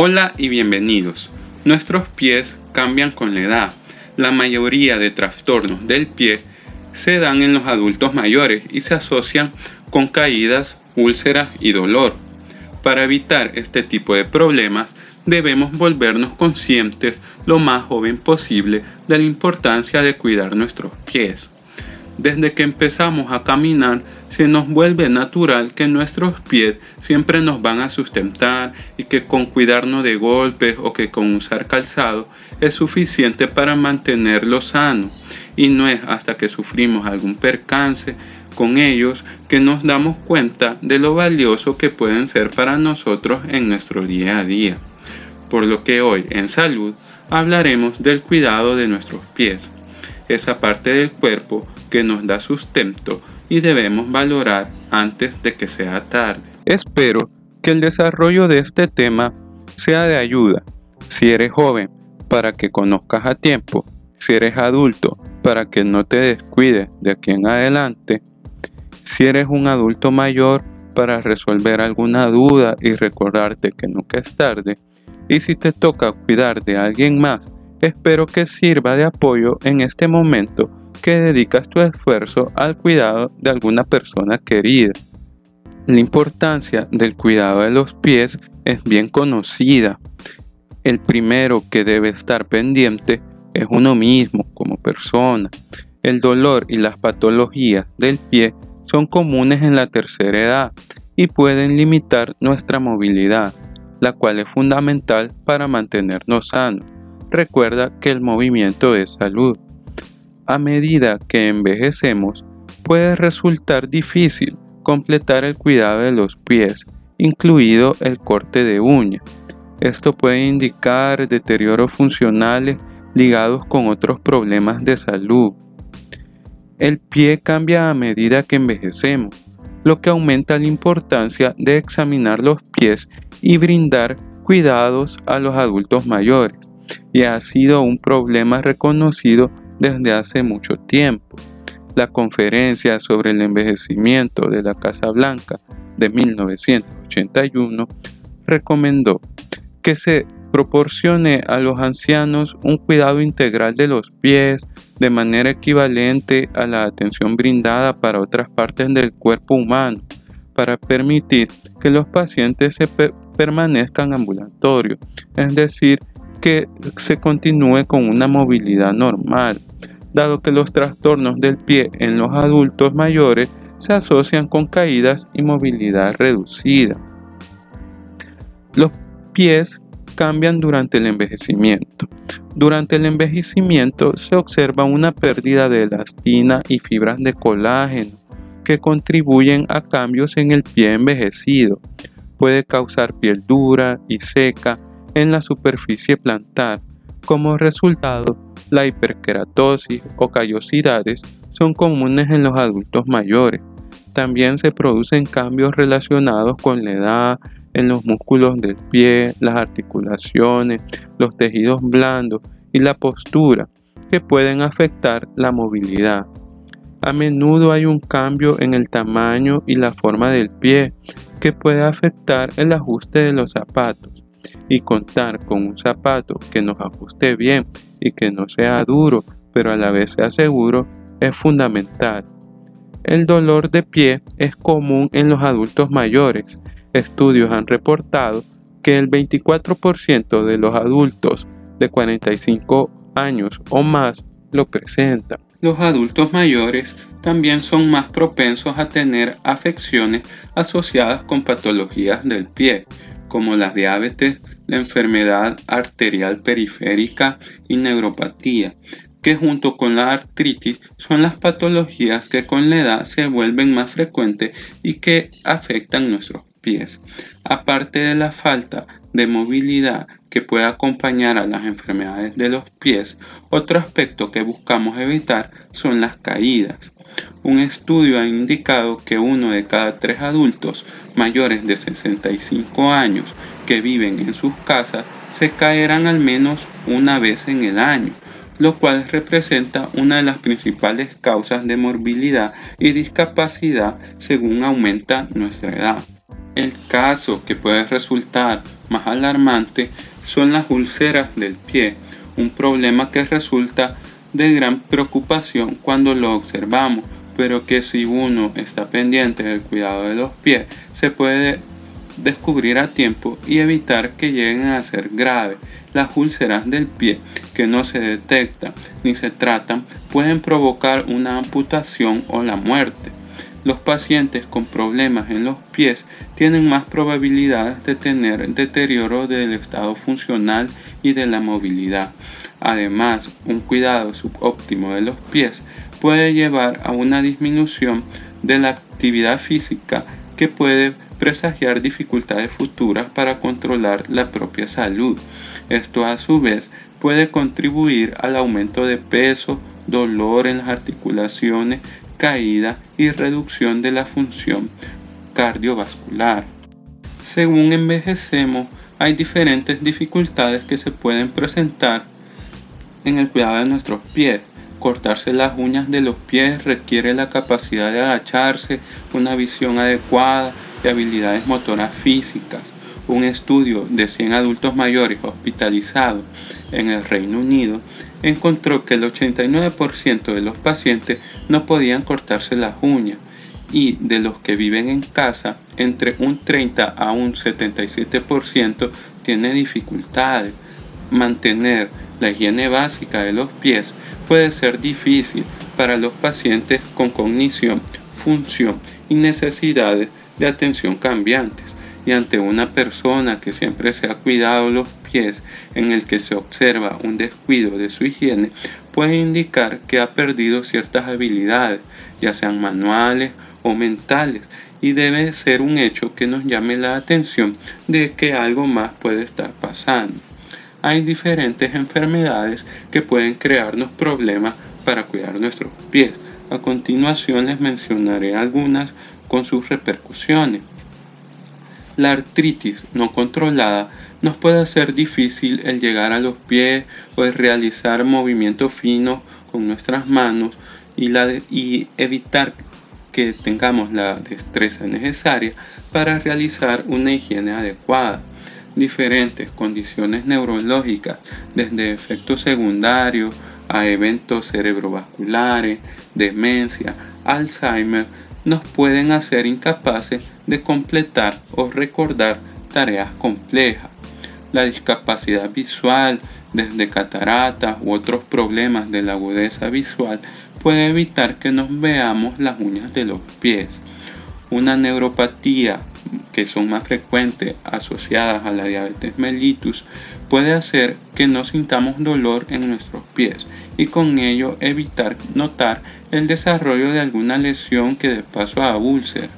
Hola y bienvenidos. Nuestros pies cambian con la edad. La mayoría de trastornos del pie se dan en los adultos mayores y se asocian con caídas, úlceras y dolor. Para evitar este tipo de problemas debemos volvernos conscientes lo más joven posible de la importancia de cuidar nuestros pies. Desde que empezamos a caminar, se nos vuelve natural que nuestros pies siempre nos van a sustentar y que con cuidarnos de golpes o que con usar calzado es suficiente para mantenerlo sano. Y no es hasta que sufrimos algún percance con ellos que nos damos cuenta de lo valioso que pueden ser para nosotros en nuestro día a día. Por lo que hoy en salud hablaremos del cuidado de nuestros pies, esa parte del cuerpo que nos da sustento y debemos valorar antes de que sea tarde. Espero que el desarrollo de este tema sea de ayuda. Si eres joven, para que conozcas a tiempo. Si eres adulto, para que no te descuides de aquí en adelante. Si eres un adulto mayor, para resolver alguna duda y recordarte que nunca es tarde. Y si te toca cuidar de alguien más, espero que sirva de apoyo en este momento que dedicas tu esfuerzo al cuidado de alguna persona querida. La importancia del cuidado de los pies es bien conocida. El primero que debe estar pendiente es uno mismo como persona. El dolor y las patologías del pie son comunes en la tercera edad y pueden limitar nuestra movilidad, la cual es fundamental para mantenernos sanos. Recuerda que el movimiento es salud a medida que envejecemos, puede resultar difícil completar el cuidado de los pies, incluido el corte de uñas. Esto puede indicar deterioros funcionales ligados con otros problemas de salud. El pie cambia a medida que envejecemos, lo que aumenta la importancia de examinar los pies y brindar cuidados a los adultos mayores, y ha sido un problema reconocido desde hace mucho tiempo. La conferencia sobre el envejecimiento de la Casa Blanca de 1981 recomendó que se proporcione a los ancianos un cuidado integral de los pies de manera equivalente a la atención brindada para otras partes del cuerpo humano, para permitir que los pacientes se permanezcan ambulatorios, es decir, que se continúe con una movilidad normal dado que los trastornos del pie en los adultos mayores se asocian con caídas y movilidad reducida. Los pies cambian durante el envejecimiento. Durante el envejecimiento se observa una pérdida de elastina y fibras de colágeno que contribuyen a cambios en el pie envejecido. Puede causar piel dura y seca en la superficie plantar. Como resultado, la hiperkeratosis o callosidades son comunes en los adultos mayores. También se producen cambios relacionados con la edad en los músculos del pie, las articulaciones, los tejidos blandos y la postura que pueden afectar la movilidad. A menudo hay un cambio en el tamaño y la forma del pie que puede afectar el ajuste de los zapatos y contar con un zapato que nos ajuste bien y que no sea duro, pero a la vez sea seguro, es fundamental. El dolor de pie es común en los adultos mayores. Estudios han reportado que el 24% de los adultos de 45 años o más lo presentan. Los adultos mayores también son más propensos a tener afecciones asociadas con patologías del pie, como la diabetes, la enfermedad arterial periférica y neuropatía, que junto con la artritis son las patologías que con la edad se vuelven más frecuentes y que afectan nuestros pies. Aparte de la falta de movilidad que puede acompañar a las enfermedades de los pies, otro aspecto que buscamos evitar son las caídas. Un estudio ha indicado que uno de cada tres adultos mayores de 65 años que viven en sus casas se caerán al menos una vez en el año, lo cual representa una de las principales causas de morbilidad y discapacidad según aumenta nuestra edad. El caso que puede resultar más alarmante son las úlceras del pie, un problema que resulta de gran preocupación cuando lo observamos, pero que si uno está pendiente del cuidado de los pies, se puede descubrir a tiempo y evitar que lleguen a ser graves. Las úlceras del pie que no se detectan ni se tratan pueden provocar una amputación o la muerte. Los pacientes con problemas en los pies tienen más probabilidades de tener deterioro del estado funcional y de la movilidad. Además, un cuidado subóptimo de los pies puede llevar a una disminución de la actividad física que puede presagiar dificultades futuras para controlar la propia salud. Esto a su vez puede contribuir al aumento de peso, dolor en las articulaciones, caída y reducción de la función cardiovascular. Según envejecemos, hay diferentes dificultades que se pueden presentar en el cuidado de nuestros pies. Cortarse las uñas de los pies requiere la capacidad de agacharse, una visión adecuada y habilidades motoras físicas. Un estudio de 100 adultos mayores hospitalizados en el Reino Unido encontró que el 89% de los pacientes no podían cortarse las uñas y de los que viven en casa, entre un 30 a un 77% tiene dificultades. Mantener la higiene básica de los pies puede ser difícil para los pacientes con cognición, función y necesidades de atención cambiantes. Y ante una persona que siempre se ha cuidado los pies, en el que se observa un descuido de su higiene, puede indicar que ha perdido ciertas habilidades, ya sean manuales o mentales, y debe ser un hecho que nos llame la atención de que algo más puede estar pasando hay diferentes enfermedades que pueden crearnos problemas para cuidar nuestros pies. A continuación les mencionaré algunas con sus repercusiones. La artritis no controlada nos puede hacer difícil el llegar a los pies o el realizar movimientos finos con nuestras manos y, y evitar que tengamos la destreza necesaria para realizar una higiene adecuada diferentes condiciones neurológicas, desde efectos secundarios a eventos cerebrovasculares, demencia, Alzheimer, nos pueden hacer incapaces de completar o recordar tareas complejas. La discapacidad visual, desde cataratas u otros problemas de la agudeza visual, puede evitar que nos veamos las uñas de los pies. Una neuropatía que son más frecuentes asociadas a la diabetes mellitus puede hacer que no sintamos dolor en nuestros pies y con ello evitar notar el desarrollo de alguna lesión que de paso a úlcera.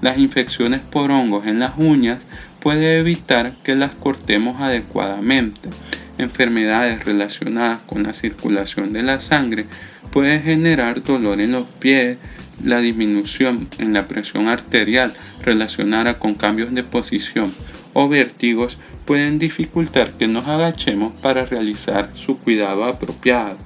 Las infecciones por hongos en las uñas puede evitar que las cortemos adecuadamente. Enfermedades relacionadas con la circulación de la sangre pueden generar dolor en los pies, la disminución en la presión arterial relacionada con cambios de posición o vértigos pueden dificultar que nos agachemos para realizar su cuidado apropiado.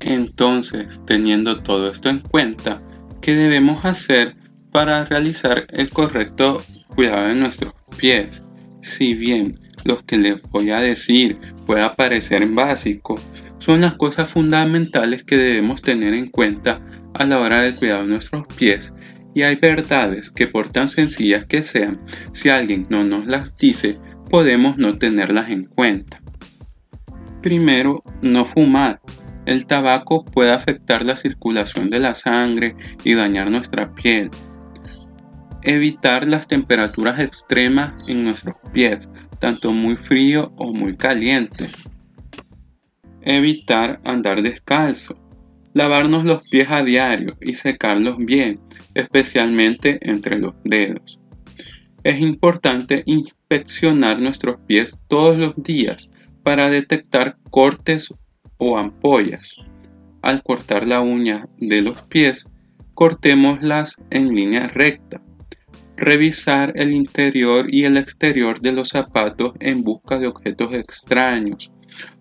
Entonces, teniendo todo esto en cuenta, ¿qué debemos hacer para realizar el correcto cuidado de nuestros pies? Si bien los que les voy a decir puede parecer básico, son las cosas fundamentales que debemos tener en cuenta a la hora de cuidar nuestros pies y hay verdades que por tan sencillas que sean, si alguien no nos las dice, podemos no tenerlas en cuenta. Primero, no fumar. El tabaco puede afectar la circulación de la sangre y dañar nuestra piel. Evitar las temperaturas extremas en nuestros pies, tanto muy frío o muy caliente. Evitar andar descalzo. Lavarnos los pies a diario y secarlos bien, especialmente entre los dedos. Es importante inspeccionar nuestros pies todos los días para detectar cortes o ampollas. Al cortar la uña de los pies, cortémoslas en línea recta. Revisar el interior y el exterior de los zapatos en busca de objetos extraños.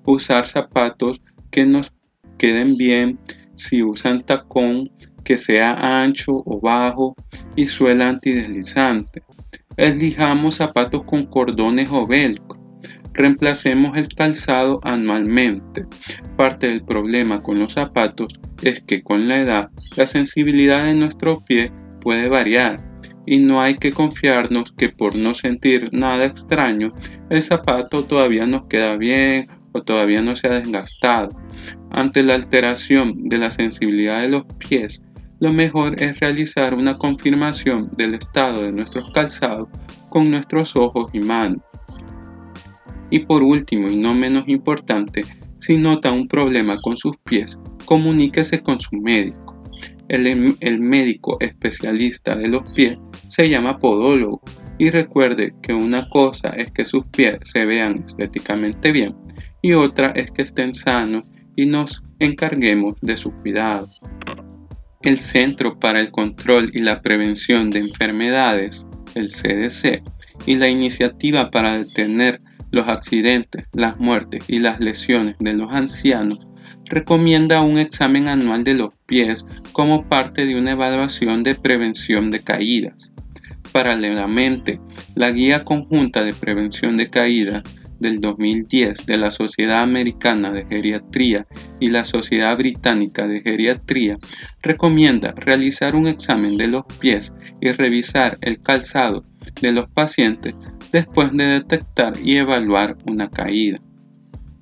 Usar zapatos que nos queden bien si usan tacón que sea ancho o bajo y suela antideslizante. Elijamos zapatos con cordones o velcro. Reemplacemos el calzado anualmente. Parte del problema con los zapatos es que con la edad la sensibilidad de nuestro pie puede variar y no hay que confiarnos que por no sentir nada extraño el zapato todavía nos queda bien o todavía no se ha desgastado. Ante la alteración de la sensibilidad de los pies, lo mejor es realizar una confirmación del estado de nuestros calzados con nuestros ojos y manos. Y por último y no menos importante, si nota un problema con sus pies, comuníquese con su médico. El, el, médico especialista de los pies se llama podólogo y recuerde que una cosa es que sus pies se vean estéticamente bien y otra es que estén sanos y nos encarguemos de su cuidado. El Centro para el Control y la Prevención de Enfermedades, el CDC, y la Iniciativa para Detener los Accidentes, las Muertes y las Lesiones de los Ancianos recomienda un examen anual de los pies como parte de una evaluación de prevención de caídas. Paralelamente, la Guía Conjunta de Prevención de Caídas del 2010 de la Sociedad Americana de Geriatría y la Sociedad Británica de Geriatría recomienda realizar un examen de los pies y revisar el calzado de los pacientes después de detectar y evaluar una caída.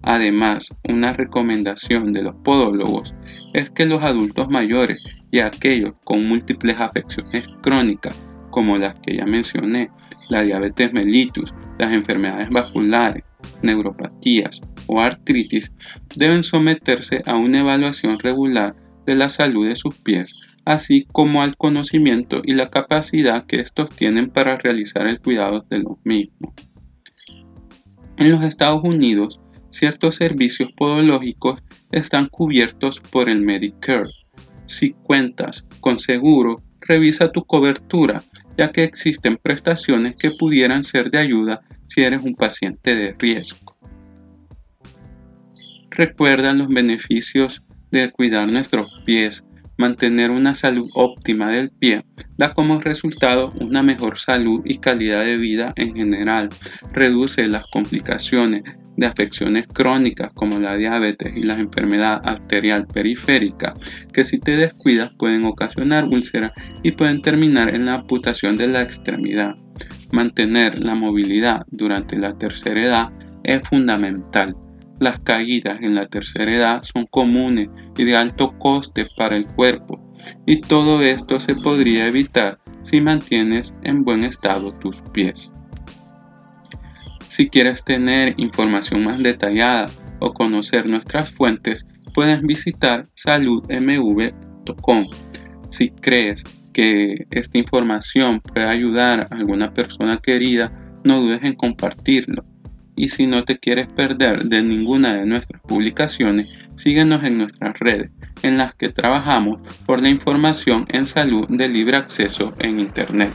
Además, una recomendación de los podólogos es que los adultos mayores y aquellos con múltiples afecciones crónicas, como las que ya mencioné, la diabetes mellitus, las enfermedades vasculares, neuropatías o artritis deben someterse a una evaluación regular de la salud de sus pies, así como al conocimiento y la capacidad que estos tienen para realizar el cuidado de los mismos. En los Estados Unidos, ciertos servicios podológicos están cubiertos por el Medicare. Si cuentas con seguro, revisa tu cobertura, ya que existen prestaciones que pudieran ser de ayuda si eres un paciente de riesgo. Recuerda los beneficios de cuidar nuestros pies. Mantener una salud óptima del pie da como resultado una mejor salud y calidad de vida en general. Reduce las complicaciones de afecciones crónicas como la diabetes y la enfermedad arterial periférica, que si te descuidas pueden ocasionar úlceras y pueden terminar en la amputación de la extremidad. Mantener la movilidad durante la tercera edad es fundamental. Las caídas en la tercera edad son comunes y de alto coste para el cuerpo, y todo esto se podría evitar si mantienes en buen estado tus pies. Si quieres tener información más detallada o conocer nuestras fuentes, puedes visitar saludmv.com. Si crees que esta información puede ayudar a alguna persona querida, no dudes en compartirlo. Y si no te quieres perder de ninguna de nuestras publicaciones, síguenos en nuestras redes, en las que trabajamos por la información en salud de libre acceso en Internet.